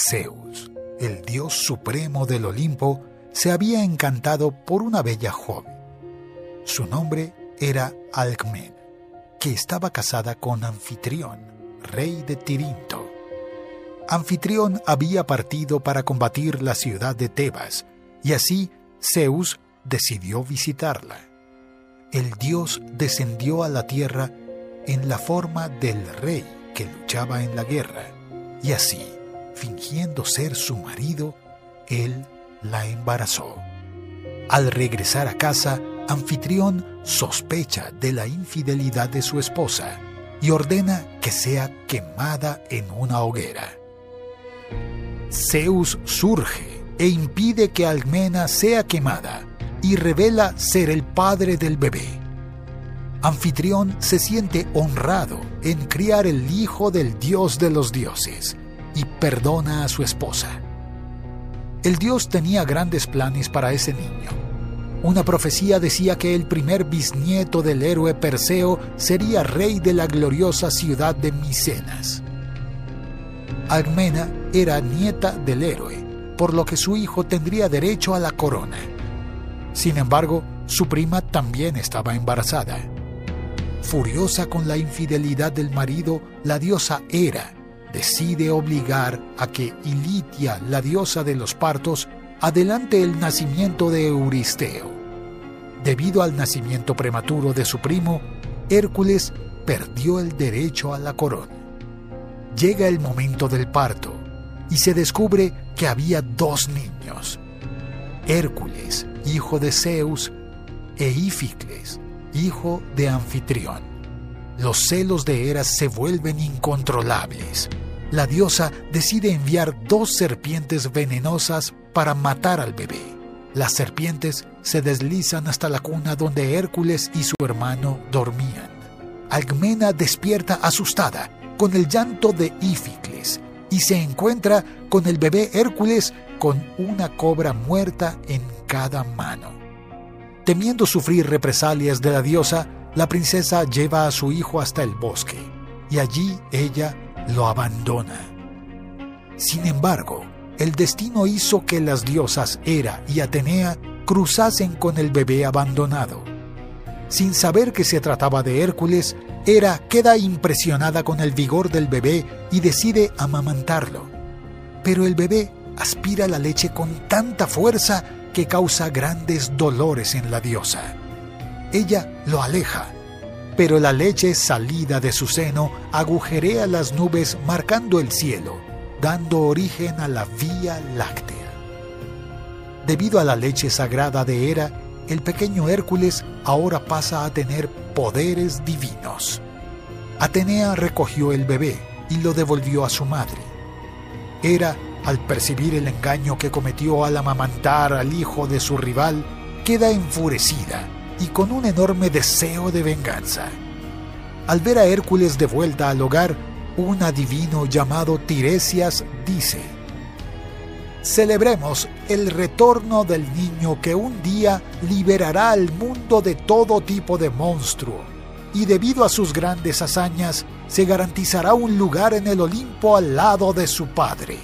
Zeus, el dios supremo del Olimpo, se había encantado por una bella joven. Su nombre era Alcmena, que estaba casada con Anfitrión, rey de Tirinto. Anfitrión había partido para combatir la ciudad de Tebas, y así Zeus decidió visitarla. El dios descendió a la tierra en la forma del rey que luchaba en la guerra, y así, fingiendo ser su marido, él la embarazó. Al regresar a casa, Anfitrión sospecha de la infidelidad de su esposa y ordena que sea quemada en una hoguera. Zeus surge e impide que Almena sea quemada y revela ser el padre del bebé. Anfitrión se siente honrado en criar el hijo del dios de los dioses y perdona a su esposa. El dios tenía grandes planes para ese niño. Una profecía decía que el primer bisnieto del héroe Perseo sería rey de la gloriosa ciudad de Micenas. Agmena era nieta del héroe, por lo que su hijo tendría derecho a la corona. Sin embargo, su prima también estaba embarazada. Furiosa con la infidelidad del marido, la diosa Hera decide obligar a que Ilitia, la diosa de los partos, adelante el nacimiento de Euristeo. Debido al nacimiento prematuro de su primo, Hércules perdió el derecho a la corona. Llega el momento del parto y se descubre que había dos niños, Hércules, hijo de Zeus, e Íficles, hijo de Anfitrión. Los celos de Hera se vuelven incontrolables. La diosa decide enviar dos serpientes venenosas para matar al bebé. Las serpientes se deslizan hasta la cuna donde Hércules y su hermano dormían. Algmena despierta asustada con el llanto de Íficles y se encuentra con el bebé Hércules con una cobra muerta en cada mano. Temiendo sufrir represalias de la diosa, la princesa lleva a su hijo hasta el bosque y allí ella lo abandona. Sin embargo, el destino hizo que las diosas Hera y Atenea cruzasen con el bebé abandonado. Sin saber que se trataba de Hércules, Hera queda impresionada con el vigor del bebé y decide amamantarlo. Pero el bebé aspira la leche con tanta fuerza que causa grandes dolores en la diosa. Ella lo aleja, pero la leche salida de su seno agujerea las nubes marcando el cielo, dando origen a la Vía Láctea. Debido a la leche sagrada de Hera, el pequeño Hércules ahora pasa a tener poderes divinos. Atenea recogió el bebé y lo devolvió a su madre. Hera, al percibir el engaño que cometió al amamantar al hijo de su rival, queda enfurecida y con un enorme deseo de venganza. Al ver a Hércules de vuelta al hogar, un adivino llamado Tiresias dice, Celebremos el retorno del niño que un día liberará al mundo de todo tipo de monstruo, y debido a sus grandes hazañas se garantizará un lugar en el Olimpo al lado de su padre.